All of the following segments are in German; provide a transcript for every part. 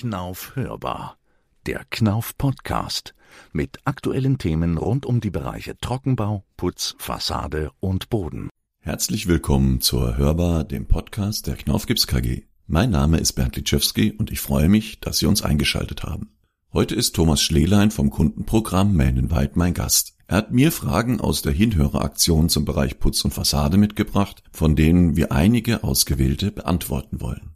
Knauf hörbar. Der Knauf Podcast mit aktuellen Themen rund um die Bereiche Trockenbau, Putz, Fassade und Boden. Herzlich willkommen zur Hörbar, dem Podcast der Knauf Gips KG. Mein Name ist Bernd Litschewski und ich freue mich, dass Sie uns eingeschaltet haben. Heute ist Thomas Schlelein vom Kundenprogramm White mein Gast. Er hat mir Fragen aus der Hinhöreraktion zum Bereich Putz und Fassade mitgebracht, von denen wir einige ausgewählte beantworten wollen.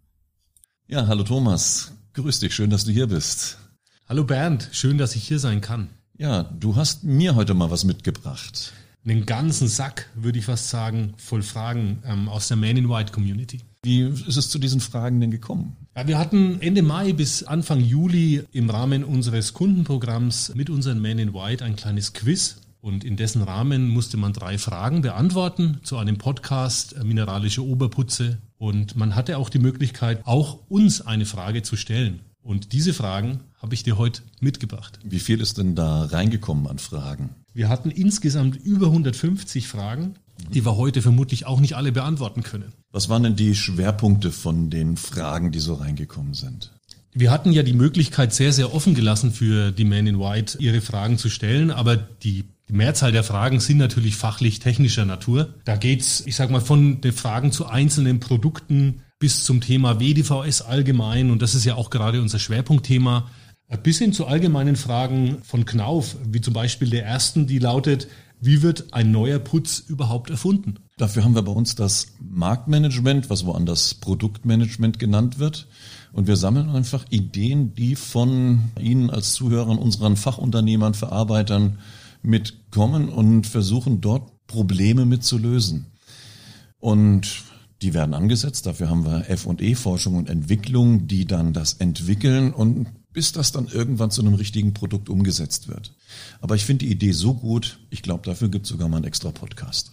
Ja, hallo Thomas. Grüß dich, schön, dass du hier bist. Hallo Bernd, schön, dass ich hier sein kann. Ja, du hast mir heute mal was mitgebracht. Einen ganzen Sack, würde ich fast sagen, voll Fragen ähm, aus der Man in White Community. Wie ist es zu diesen Fragen denn gekommen? Ja, wir hatten Ende Mai bis Anfang Juli im Rahmen unseres Kundenprogramms mit unseren Man in White ein kleines Quiz. Und in dessen Rahmen musste man drei Fragen beantworten zu einem Podcast äh, Mineralische Oberputze und man hatte auch die Möglichkeit, auch uns eine Frage zu stellen. Und diese Fragen habe ich dir heute mitgebracht. Wie viel ist denn da reingekommen an Fragen? Wir hatten insgesamt über 150 Fragen, die wir heute vermutlich auch nicht alle beantworten können. Was waren denn die Schwerpunkte von den Fragen, die so reingekommen sind? Wir hatten ja die Möglichkeit sehr, sehr offen gelassen für die Men in White, ihre Fragen zu stellen, aber die die Mehrzahl der Fragen sind natürlich fachlich-technischer Natur. Da geht's, ich sag mal, von den Fragen zu einzelnen Produkten bis zum Thema WDVS allgemein, und das ist ja auch gerade unser Schwerpunktthema, bis hin zu allgemeinen Fragen von Knauf, wie zum Beispiel der ersten, die lautet, wie wird ein neuer Putz überhaupt erfunden? Dafür haben wir bei uns das Marktmanagement, was woanders Produktmanagement genannt wird. Und wir sammeln einfach Ideen, die von Ihnen als Zuhörern, unseren Fachunternehmern, Verarbeitern, mitkommen und versuchen dort Probleme mitzulösen. Und die werden angesetzt. Dafür haben wir F&E, Forschung und Entwicklung, die dann das entwickeln und bis das dann irgendwann zu einem richtigen Produkt umgesetzt wird. Aber ich finde die Idee so gut, ich glaube, dafür gibt es sogar mal einen extra Podcast.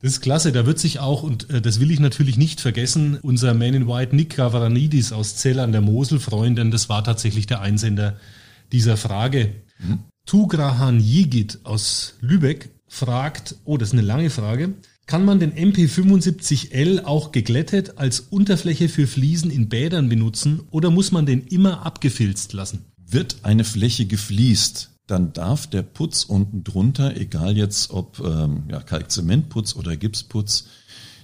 Das ist klasse, da wird sich auch, und äh, das will ich natürlich nicht vergessen, unser Man in White Nick Gavaranidis aus Zell an der Mosel freuen, denn das war tatsächlich der Einsender dieser Frage. Mhm. Tugrahan Yigit aus Lübeck fragt, oh, das ist eine lange Frage, kann man den MP75L auch geglättet als Unterfläche für Fliesen in Bädern benutzen oder muss man den immer abgefilzt lassen? Wird eine Fläche gefliest, dann darf der Putz unten drunter, egal jetzt ob ähm, ja, Kalkzementputz oder Gipsputz,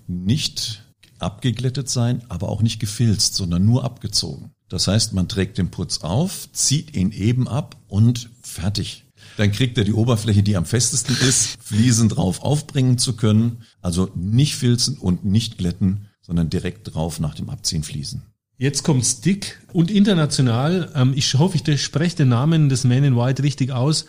nicht abgeglättet sein, aber auch nicht gefilzt, sondern nur abgezogen. Das heißt, man trägt den Putz auf, zieht ihn eben ab und fertig. Dann kriegt er die Oberfläche, die am festesten ist, Fliesen drauf aufbringen zu können. Also nicht filzen und nicht glätten, sondern direkt drauf nach dem Abziehen fließen. Jetzt kommt's dick und international. Ähm, ich hoffe, ich spreche den Namen des Man in White richtig aus.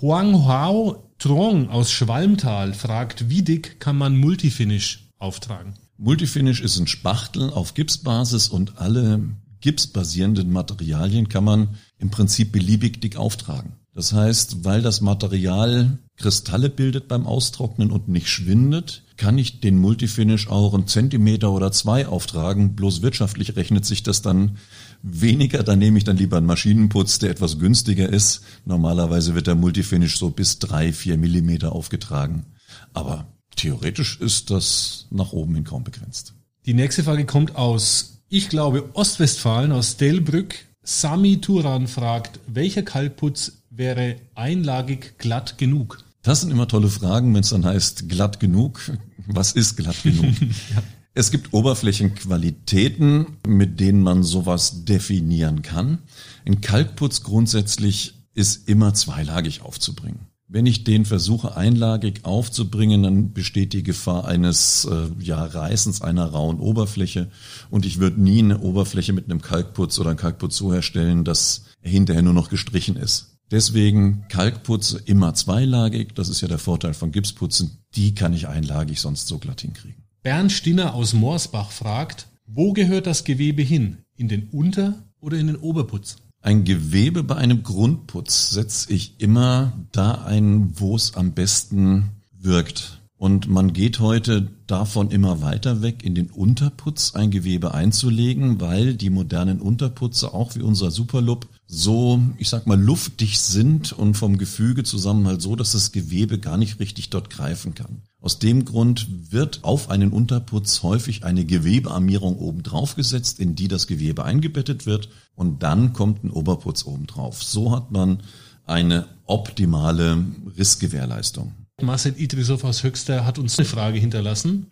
Huang Hao Trong aus Schwalmtal fragt, wie dick kann man Multifinish auftragen? Multifinish ist ein Spachtel auf Gipsbasis und alle gipsbasierenden Materialien kann man im Prinzip beliebig dick auftragen. Das heißt, weil das Material Kristalle bildet beim Austrocknen und nicht schwindet, kann ich den Multifinish auch einen Zentimeter oder zwei auftragen. Bloß wirtschaftlich rechnet sich das dann weniger. Da nehme ich dann lieber einen Maschinenputz, der etwas günstiger ist. Normalerweise wird der Multifinish so bis drei, vier Millimeter aufgetragen. Aber theoretisch ist das nach oben hin kaum begrenzt. Die nächste Frage kommt aus, ich glaube, Ostwestfalen, aus Delbrück. Sami Turan fragt, welcher Kalkputz wäre einlagig glatt genug? Das sind immer tolle Fragen, wenn es dann heißt glatt genug. Was ist glatt genug? ja. Es gibt Oberflächenqualitäten, mit denen man sowas definieren kann. Ein Kalkputz grundsätzlich ist immer zweilagig aufzubringen. Wenn ich den versuche einlagig aufzubringen, dann besteht die Gefahr eines äh, ja, Reißens einer rauen Oberfläche und ich würde nie eine Oberfläche mit einem Kalkputz oder einem Kalkputz so herstellen, dass er hinterher nur noch gestrichen ist. Deswegen Kalkputze immer zweilagig, das ist ja der Vorteil von Gipsputzen, die kann ich einlagig sonst so glatt hinkriegen. Bernd Stinner aus Morsbach fragt, wo gehört das Gewebe hin? In den Unter- oder in den Oberputz? Ein Gewebe bei einem Grundputz setze ich immer da ein, wo es am besten wirkt. Und man geht heute davon immer weiter weg, in den Unterputz ein Gewebe einzulegen, weil die modernen Unterputze, auch wie unser Superloop, so, ich sag mal, luftig sind und vom Gefüge zusammen halt so, dass das Gewebe gar nicht richtig dort greifen kann. Aus dem Grund wird auf einen Unterputz häufig eine Gewebearmierung oben drauf gesetzt, in die das Gewebe eingebettet wird und dann kommt ein Oberputz oben drauf. So hat man eine optimale Rissgewährleistung. Marcel Idrisov aus Höxter hat uns eine Frage hinterlassen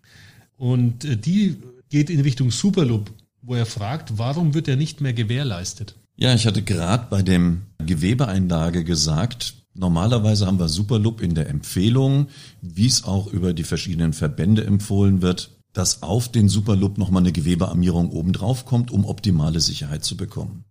und äh, die geht in Richtung Superloop, wo er fragt, warum wird er nicht mehr gewährleistet? Ja, ich hatte gerade bei dem Gewebeeinlage gesagt, normalerweise haben wir Superloop in der Empfehlung, wie es auch über die verschiedenen Verbände empfohlen wird, dass auf den Superloop nochmal eine Gewebearmierung oben drauf kommt, um optimale Sicherheit zu bekommen.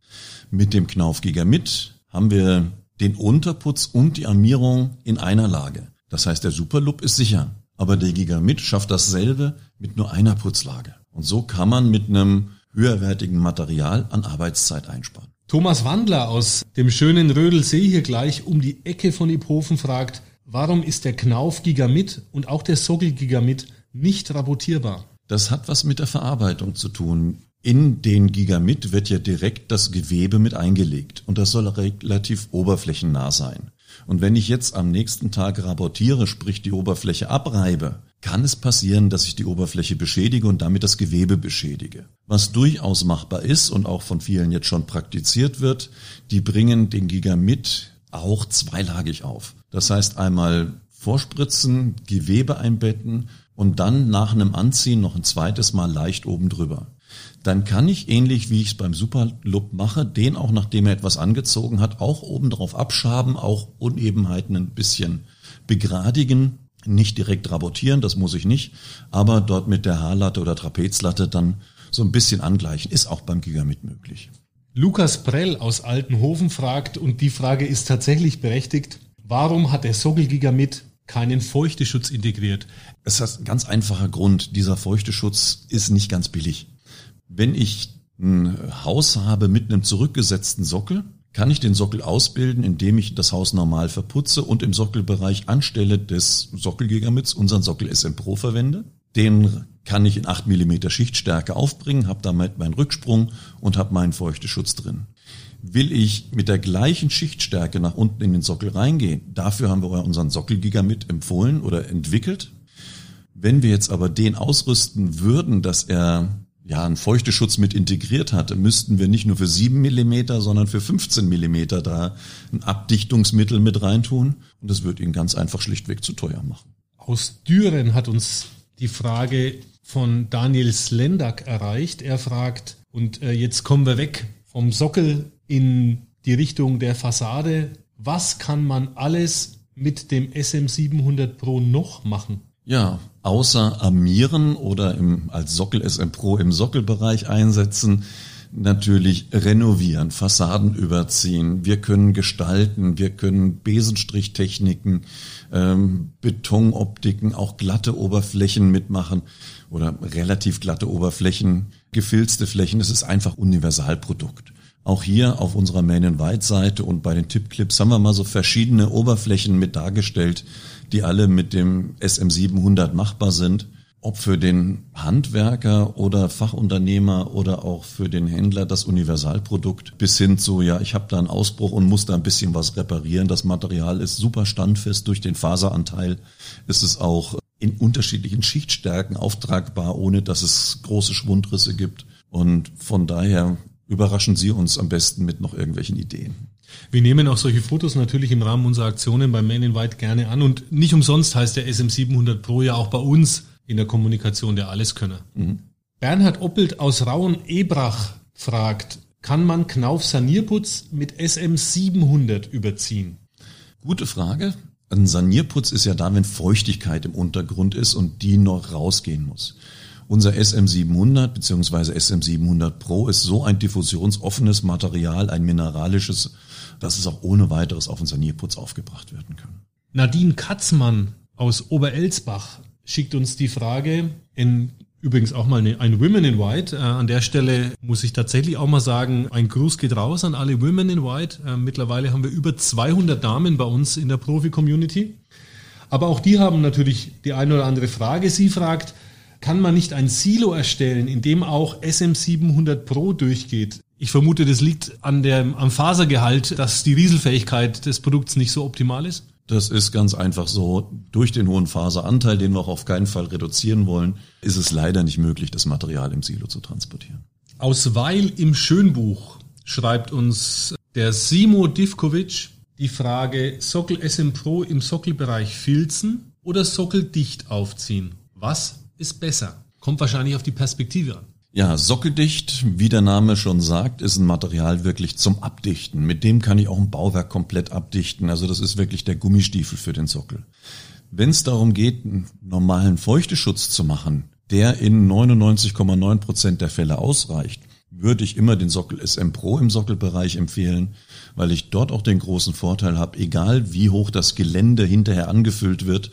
Mit dem Knauf Gigamit haben wir den Unterputz und die Armierung in einer Lage. Das heißt, der Superloop ist sicher, aber der Gigamit schafft dasselbe mit nur einer Putzlage. Und so kann man mit einem höherwertigen Material an Arbeitszeit einsparen. Thomas Wandler aus dem schönen Rödelsee hier gleich um die Ecke von Iphofen fragt, warum ist der Knauf Gigamit und auch der Sockel Gigamit nicht rabotierbar? Das hat was mit der Verarbeitung zu tun. In den Gigamit wird ja direkt das Gewebe mit eingelegt und das soll relativ oberflächennah sein. Und wenn ich jetzt am nächsten Tag rabotiere, sprich die Oberfläche abreibe, kann es passieren, dass ich die Oberfläche beschädige und damit das Gewebe beschädige. Was durchaus machbar ist und auch von vielen jetzt schon praktiziert wird, die bringen den Gigamit auch zweilagig auf. Das heißt einmal vorspritzen, Gewebe einbetten und dann nach einem Anziehen noch ein zweites Mal leicht oben drüber. Dann kann ich, ähnlich wie ich es beim Superloop mache, den auch nachdem er etwas angezogen hat, auch oben drauf abschaben, auch Unebenheiten ein bisschen begradigen nicht direkt rabotieren, das muss ich nicht, aber dort mit der Haarlatte oder Trapezlatte dann so ein bisschen angleichen, ist auch beim Gigabit möglich. Lukas Prell aus Altenhofen fragt, und die Frage ist tatsächlich berechtigt, warum hat der Sockel Gigabit keinen Feuchteschutz integriert? Es ist ein ganz einfacher Grund. Dieser Feuchteschutz ist nicht ganz billig. Wenn ich ein Haus habe mit einem zurückgesetzten Sockel, kann ich den Sockel ausbilden, indem ich das Haus normal verputze und im Sockelbereich anstelle des Sockelgigamits unseren Sockel SM Pro verwende. Den kann ich in 8 mm Schichtstärke aufbringen, habe damit meinen Rücksprung und habe meinen Feuchteschutz drin. Will ich mit der gleichen Schichtstärke nach unten in den Sockel reingehen, dafür haben wir unseren Sockelgigamit empfohlen oder entwickelt. Wenn wir jetzt aber den ausrüsten würden, dass er ja, einen Feuchteschutz mit integriert hatte, müssten wir nicht nur für 7 Millimeter, sondern für 15 Millimeter da ein Abdichtungsmittel mit reintun. Und das wird ihn ganz einfach schlichtweg zu teuer machen. Aus Düren hat uns die Frage von Daniel Slendak erreicht. Er fragt, und äh, jetzt kommen wir weg vom Sockel in die Richtung der Fassade. Was kann man alles mit dem SM700 Pro noch machen? Ja, außer armieren oder im, als Sockel SM Pro im Sockelbereich einsetzen, natürlich renovieren, Fassaden überziehen. Wir können gestalten, wir können Besenstrichtechniken, ähm, Betonoptiken, auch glatte Oberflächen mitmachen oder relativ glatte Oberflächen, gefilzte Flächen. Es ist einfach Universalprodukt. Auch hier auf unserer Main and White Seite und bei den Tippclips haben wir mal so verschiedene Oberflächen mit dargestellt, die alle mit dem SM700 machbar sind. Ob für den Handwerker oder Fachunternehmer oder auch für den Händler das Universalprodukt bis hin zu, ja, ich habe da einen Ausbruch und muss da ein bisschen was reparieren. Das Material ist super standfest durch den Faseranteil. Ist es auch in unterschiedlichen Schichtstärken auftragbar, ohne dass es große Schwundrisse gibt. Und von daher überraschen Sie uns am besten mit noch irgendwelchen Ideen. Wir nehmen auch solche Fotos natürlich im Rahmen unserer Aktionen beim Man in White gerne an und nicht umsonst heißt der SM700 Pro ja auch bei uns in der Kommunikation der Alleskönner. Mhm. Bernhard Oppelt aus Rauen-Ebrach fragt, kann man Knauf Sanierputz mit SM700 überziehen? Gute Frage. Ein Sanierputz ist ja da, wenn Feuchtigkeit im Untergrund ist und die noch rausgehen muss. Unser SM700 bzw. SM700 Pro ist so ein diffusionsoffenes Material, ein mineralisches dass es auch ohne weiteres auf den Sanierputz aufgebracht werden kann. Nadine Katzmann aus Oberelsbach schickt uns die Frage, in übrigens auch mal eine, ein Women in White. Äh, an der Stelle muss ich tatsächlich auch mal sagen, ein Gruß geht raus an alle Women in White. Äh, mittlerweile haben wir über 200 Damen bei uns in der Profi-Community. Aber auch die haben natürlich die eine oder andere Frage. Sie fragt, kann man nicht ein Silo erstellen, in dem auch SM700 Pro durchgeht? Ich vermute, das liegt an der, am Fasergehalt, dass die Rieselfähigkeit des Produkts nicht so optimal ist. Das ist ganz einfach so. Durch den hohen Faseranteil, den wir auch auf keinen Fall reduzieren wollen, ist es leider nicht möglich, das Material im Silo zu transportieren. Aus Weil im Schönbuch schreibt uns der Simo Divkovic die Frage Sockel SM Pro im Sockelbereich filzen oder Sockel dicht aufziehen. Was ist besser? Kommt wahrscheinlich auf die Perspektive an. Ja, sockeldicht, wie der Name schon sagt, ist ein Material wirklich zum Abdichten. Mit dem kann ich auch ein Bauwerk komplett abdichten. Also das ist wirklich der Gummistiefel für den Sockel. Wenn es darum geht, einen normalen Feuchteschutz zu machen, der in 99,9 Prozent der Fälle ausreicht, würde ich immer den Sockel SM Pro im Sockelbereich empfehlen, weil ich dort auch den großen Vorteil habe, egal wie hoch das Gelände hinterher angefüllt wird,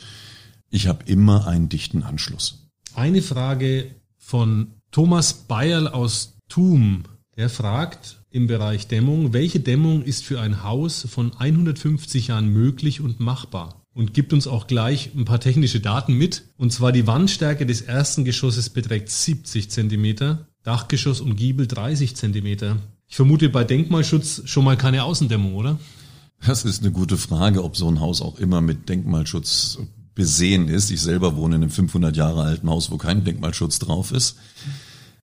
ich habe immer einen dichten Anschluss. Eine Frage von Thomas Bayerl aus Thum, der fragt im Bereich Dämmung, welche Dämmung ist für ein Haus von 150 Jahren möglich und machbar? Und gibt uns auch gleich ein paar technische Daten mit. Und zwar die Wandstärke des ersten Geschosses beträgt 70 Zentimeter, Dachgeschoss und Giebel 30 Zentimeter. Ich vermute bei Denkmalschutz schon mal keine Außendämmung, oder? Das ist eine gute Frage, ob so ein Haus auch immer mit Denkmalschutz besehen ist. Ich selber wohne in einem 500 Jahre alten Haus, wo kein Denkmalschutz drauf ist.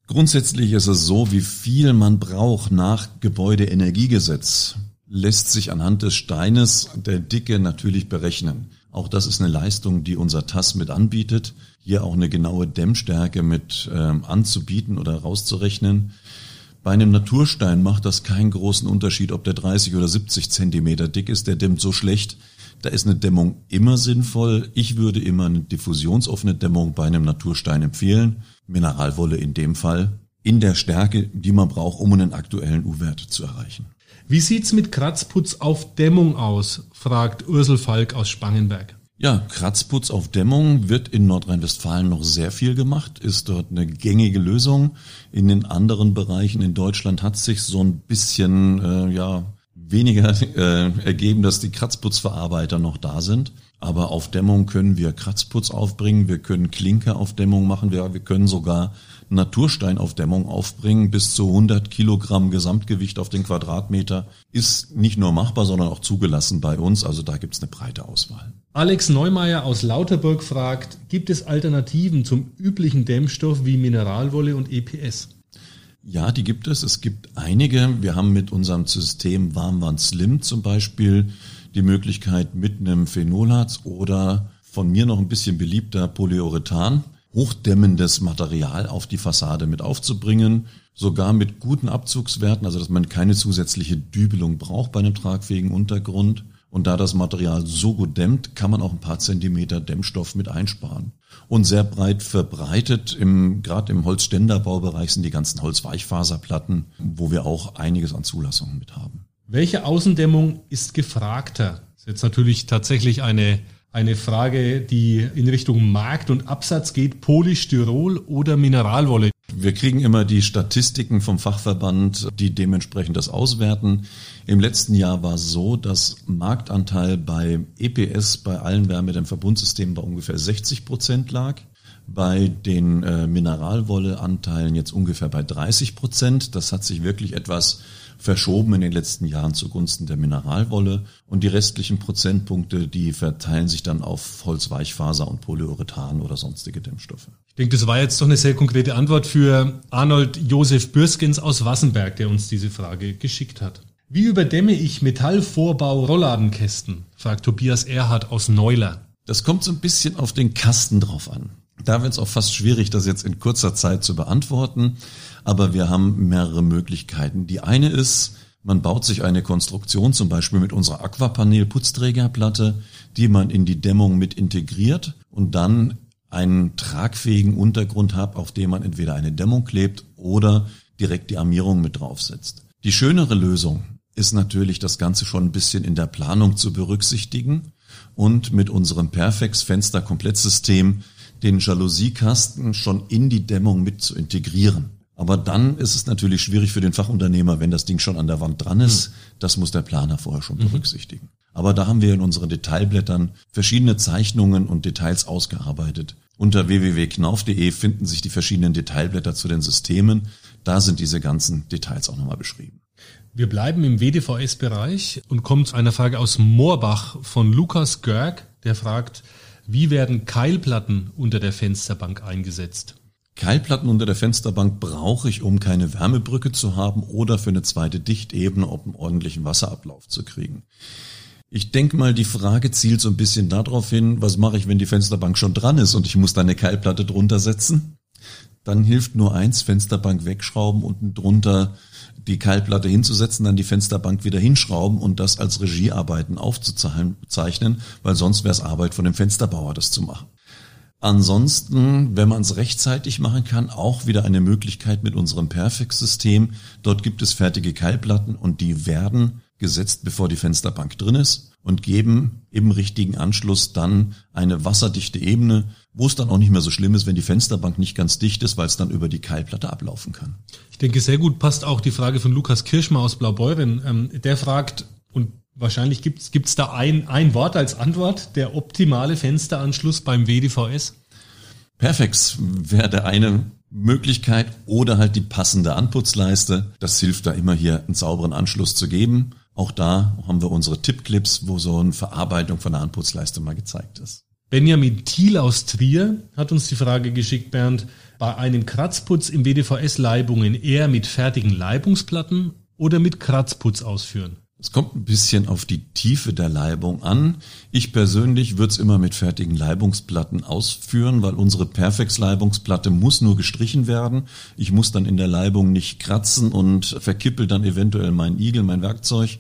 Grundsätzlich ist es so, wie viel man braucht nach Gebäudeenergiegesetz lässt sich anhand des Steines der Dicke natürlich berechnen. Auch das ist eine Leistung, die unser TAS mit anbietet, hier auch eine genaue Dämmstärke mit ähm, anzubieten oder rauszurechnen. Bei einem Naturstein macht das keinen großen Unterschied, ob der 30 oder 70 Zentimeter dick ist, der dämmt so schlecht, da ist eine Dämmung immer sinnvoll. Ich würde immer eine diffusionsoffene Dämmung bei einem Naturstein empfehlen. Mineralwolle in dem Fall. In der Stärke, die man braucht, um einen aktuellen U-Wert zu erreichen. Wie sieht's mit Kratzputz auf Dämmung aus? fragt Ursel Falk aus Spangenberg. Ja, Kratzputz auf Dämmung wird in Nordrhein-Westfalen noch sehr viel gemacht, ist dort eine gängige Lösung. In den anderen Bereichen in Deutschland hat sich so ein bisschen äh, ja weniger äh, ergeben, dass die Kratzputzverarbeiter noch da sind. Aber auf Dämmung können wir Kratzputz aufbringen, wir können Klinker auf Dämmung machen, wir, wir können sogar Naturstein auf Dämmung aufbringen. Bis zu 100 Kilogramm Gesamtgewicht auf den Quadratmeter ist nicht nur machbar, sondern auch zugelassen bei uns. Also da gibt's eine breite Auswahl. Alex Neumeier aus Lauterburg fragt, gibt es Alternativen zum üblichen Dämmstoff wie Mineralwolle und EPS? Ja, die gibt es. Es gibt einige. Wir haben mit unserem System Warmwand Slim zum Beispiel die Möglichkeit mit einem Phenolharz oder von mir noch ein bisschen beliebter Polyurethan hochdämmendes Material auf die Fassade mit aufzubringen, sogar mit guten Abzugswerten, also dass man keine zusätzliche Dübelung braucht bei einem tragfähigen Untergrund. Und da das Material so gut dämmt, kann man auch ein paar Zentimeter Dämmstoff mit einsparen und sehr breit verbreitet. Im, gerade im Holzständerbaubereich sind die ganzen Holzweichfaserplatten, wo wir auch einiges an Zulassungen mit haben. Welche Außendämmung ist gefragter? Das ist jetzt natürlich tatsächlich eine, eine Frage, die in Richtung Markt und Absatz geht. Polystyrol oder Mineralwolle? Wir kriegen immer die Statistiken vom Fachverband, die dementsprechend das auswerten. Im letzten Jahr war es so, dass Marktanteil bei EPS, bei allen Wärmedämmverbundsystemen bei ungefähr 60 Prozent lag. Bei den äh, Mineralwolleanteilen jetzt ungefähr bei 30 Prozent. Das hat sich wirklich etwas verschoben in den letzten Jahren zugunsten der Mineralwolle und die restlichen Prozentpunkte, die verteilen sich dann auf Holzweichfaser und Polyurethan oder sonstige Dämmstoffe. Ich denke, das war jetzt doch eine sehr konkrete Antwort für Arnold Josef Bürskens aus Wassenberg, der uns diese Frage geschickt hat. Wie überdämme ich Metallvorbau Rollladenkästen? fragt Tobias Erhardt aus Neuler. Das kommt so ein bisschen auf den Kasten drauf an. Da wird es auch fast schwierig, das jetzt in kurzer Zeit zu beantworten. Aber wir haben mehrere Möglichkeiten. Die eine ist, man baut sich eine Konstruktion, zum Beispiel mit unserer Aquapanel-Putzträgerplatte, die man in die Dämmung mit integriert und dann einen tragfähigen Untergrund hat, auf dem man entweder eine Dämmung klebt oder direkt die Armierung mit draufsetzt. Die schönere Lösung ist natürlich das Ganze schon ein bisschen in der Planung zu berücksichtigen und mit unserem Perfex Fenster Komplettsystem den Jalousiekasten schon in die Dämmung mit zu integrieren. Aber dann ist es natürlich schwierig für den Fachunternehmer, wenn das Ding schon an der Wand dran ist. Mhm. Das muss der Planer vorher schon mhm. berücksichtigen. Aber da haben wir in unseren Detailblättern verschiedene Zeichnungen und Details ausgearbeitet. Unter www.knauf.de finden sich die verschiedenen Detailblätter zu den Systemen. Da sind diese ganzen Details auch nochmal beschrieben. Wir bleiben im WDVS-Bereich und kommen zu einer Frage aus Moorbach von Lukas Görg, der fragt, wie werden Keilplatten unter der Fensterbank eingesetzt? Keilplatten unter der Fensterbank brauche ich, um keine Wärmebrücke zu haben oder für eine zweite Dichtebene, um einen ordentlichen Wasserablauf zu kriegen. Ich denke mal, die Frage zielt so ein bisschen darauf hin, was mache ich, wenn die Fensterbank schon dran ist und ich muss da eine Keilplatte drunter setzen? Dann hilft nur eins, Fensterbank wegschrauben, unten drunter die Keilplatte hinzusetzen, dann die Fensterbank wieder hinschrauben und das als Regiearbeiten aufzuzeichnen, weil sonst wäre es Arbeit von dem Fensterbauer, das zu machen. Ansonsten, wenn man es rechtzeitig machen kann, auch wieder eine Möglichkeit mit unserem Perfect-System. Dort gibt es fertige Keilplatten und die werden gesetzt, bevor die Fensterbank drin ist und geben im richtigen Anschluss dann eine wasserdichte Ebene, wo es dann auch nicht mehr so schlimm ist, wenn die Fensterbank nicht ganz dicht ist, weil es dann über die Keilplatte ablaufen kann. Ich denke, sehr gut passt auch die Frage von Lukas Kirschmer aus Blaubeuren. Ähm, der fragt, und Wahrscheinlich gibt es da ein, ein Wort als Antwort, der optimale Fensteranschluss beim WDVS? Perfex wäre der eine Möglichkeit oder halt die passende Anputzleiste. Das hilft da immer hier einen sauberen Anschluss zu geben. Auch da haben wir unsere Tippclips, wo so eine Verarbeitung von der Anputzleiste mal gezeigt ist. Benjamin Thiel aus Trier hat uns die Frage geschickt, Bernd, bei einem Kratzputz im WDVS Leibungen eher mit fertigen Leibungsplatten oder mit Kratzputz ausführen? Es kommt ein bisschen auf die Tiefe der Leibung an. Ich persönlich würde es immer mit fertigen Leibungsplatten ausführen, weil unsere Perfex-Leibungsplatte muss nur gestrichen werden. Ich muss dann in der Leibung nicht kratzen und verkippel dann eventuell meinen Igel, mein Werkzeug.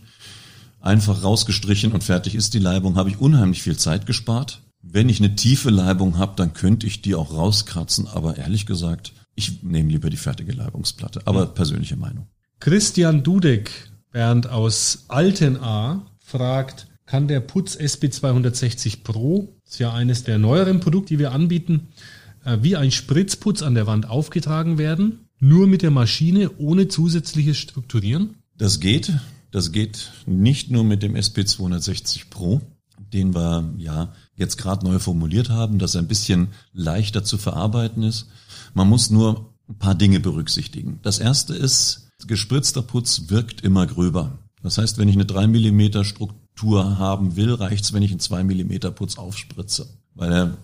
Einfach rausgestrichen und fertig ist die Leibung, habe ich unheimlich viel Zeit gespart. Wenn ich eine tiefe Leibung habe, dann könnte ich die auch rauskratzen, aber ehrlich gesagt, ich nehme lieber die fertige Leibungsplatte. Aber persönliche Meinung. Christian Dudek Bernd aus Altenaar fragt, kann der Putz SB260 Pro, ist ja eines der neueren Produkte, die wir anbieten, äh, wie ein Spritzputz an der Wand aufgetragen werden? Nur mit der Maschine ohne zusätzliches Strukturieren? Das geht. Das geht nicht nur mit dem SP260 Pro, den wir ja jetzt gerade neu formuliert haben, dass er ein bisschen leichter zu verarbeiten ist. Man muss nur ein paar Dinge berücksichtigen. Das erste ist, Gespritzter Putz wirkt immer gröber. Das heißt, wenn ich eine 3 mm Struktur haben will, reicht's, wenn ich einen 2 mm Putz aufspritze, weil er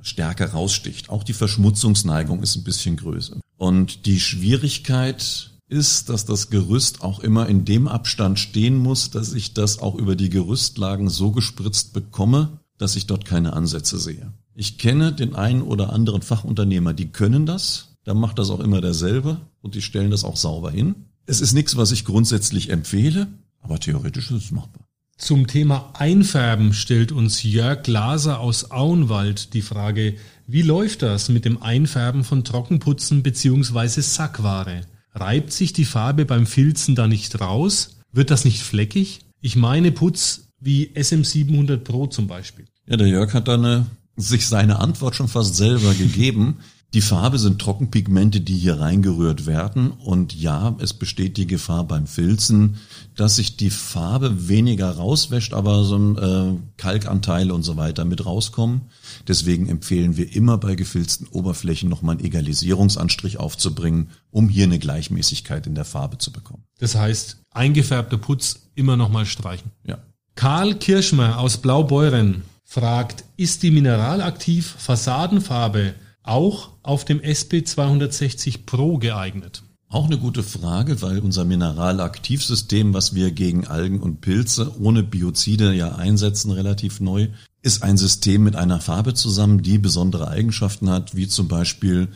stärker raussticht. Auch die Verschmutzungsneigung ist ein bisschen größer. Und die Schwierigkeit ist, dass das Gerüst auch immer in dem Abstand stehen muss, dass ich das auch über die Gerüstlagen so gespritzt bekomme, dass ich dort keine Ansätze sehe. Ich kenne den einen oder anderen Fachunternehmer, die können das, dann macht das auch immer derselbe und die stellen das auch sauber hin. Es ist nichts, was ich grundsätzlich empfehle, aber theoretisch ist es machbar. Zum Thema Einfärben stellt uns Jörg Glaser aus Auenwald die Frage, wie läuft das mit dem Einfärben von Trockenputzen bzw. Sackware? Reibt sich die Farbe beim Filzen da nicht raus? Wird das nicht fleckig? Ich meine Putz wie SM700 Pro zum Beispiel. Ja, der Jörg hat da eine, sich seine Antwort schon fast selber gegeben. Die Farbe sind Trockenpigmente, die hier reingerührt werden. Und ja, es besteht die Gefahr beim Filzen, dass sich die Farbe weniger rauswäscht, aber so ein äh, Kalkanteile und so weiter mit rauskommen. Deswegen empfehlen wir immer bei gefilzten Oberflächen nochmal einen Egalisierungsanstrich aufzubringen, um hier eine Gleichmäßigkeit in der Farbe zu bekommen. Das heißt, eingefärbter Putz immer nochmal streichen. Ja. Karl Kirschmer aus Blaubeuren fragt, ist die mineralaktiv Fassadenfarbe auch auf dem SP260 Pro geeignet? Auch eine gute Frage, weil unser Mineralaktivsystem, was wir gegen Algen und Pilze ohne Biozide ja einsetzen, relativ neu, ist ein System mit einer Farbe zusammen, die besondere Eigenschaften hat, wie zum Beispiel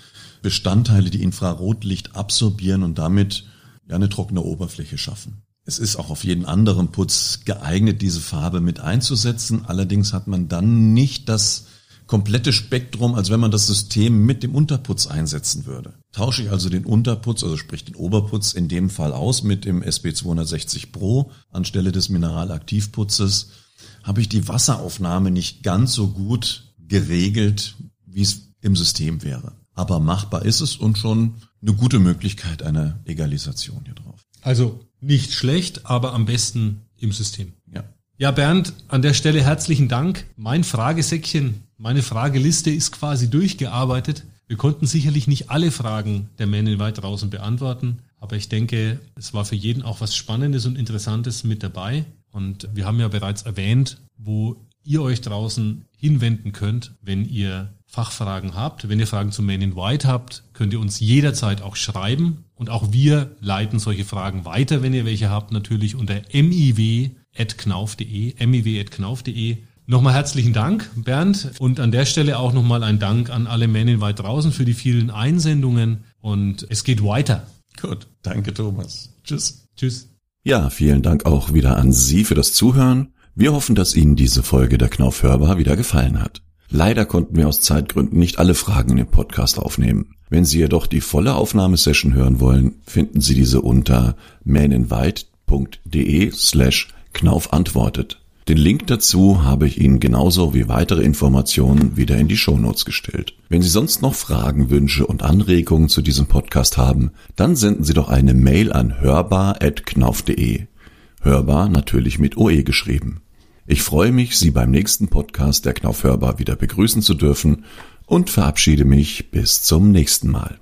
Bestandteile, die Infrarotlicht absorbieren und damit ja eine trockene Oberfläche schaffen. Es ist auch auf jeden anderen Putz geeignet, diese Farbe mit einzusetzen. Allerdings hat man dann nicht das komplette Spektrum, als wenn man das System mit dem Unterputz einsetzen würde. Tausche ich also den Unterputz, also sprich den Oberputz in dem Fall aus mit dem SB260 Pro anstelle des Mineralaktivputzes, habe ich die Wasseraufnahme nicht ganz so gut geregelt, wie es im System wäre. Aber machbar ist es und schon eine gute Möglichkeit einer Egalisation hier drauf. Also nicht schlecht, aber am besten im System. Ja. Bernd, an der Stelle herzlichen Dank. Mein Fragesäckchen meine Frageliste ist quasi durchgearbeitet. Wir konnten sicherlich nicht alle Fragen der Männer weit draußen beantworten, aber ich denke, es war für jeden auch was Spannendes und Interessantes mit dabei. Und wir haben ja bereits erwähnt, wo ihr euch draußen hinwenden könnt, wenn ihr Fachfragen habt. Wenn ihr Fragen zu Men in White habt, könnt ihr uns jederzeit auch schreiben. Und auch wir leiten solche Fragen weiter, wenn ihr welche habt, natürlich unter miw.knauf.de, miw.knauf.de. Nochmal herzlichen Dank, Bernd. Und an der Stelle auch nochmal ein Dank an alle Men in White draußen für die vielen Einsendungen. Und es geht weiter. Gut, danke Thomas. Tschüss. Tschüss. Ja, vielen Dank auch wieder an Sie für das Zuhören. Wir hoffen, dass Ihnen diese Folge der Knauf hörbar wieder gefallen hat. Leider konnten wir aus Zeitgründen nicht alle Fragen im Podcast aufnehmen. Wenn Sie jedoch die volle Aufnahmesession hören wollen, finden Sie diese unter maninvite.de slash Knauf antwortet. Den Link dazu habe ich Ihnen genauso wie weitere Informationen wieder in die Shownotes gestellt. Wenn Sie sonst noch Fragen, Wünsche und Anregungen zu diesem Podcast haben, dann senden Sie doch eine Mail an hörbar.knauf.de. Hörbar natürlich mit OE geschrieben. Ich freue mich, Sie beim nächsten Podcast der Knauf Hörbar wieder begrüßen zu dürfen und verabschiede mich bis zum nächsten Mal.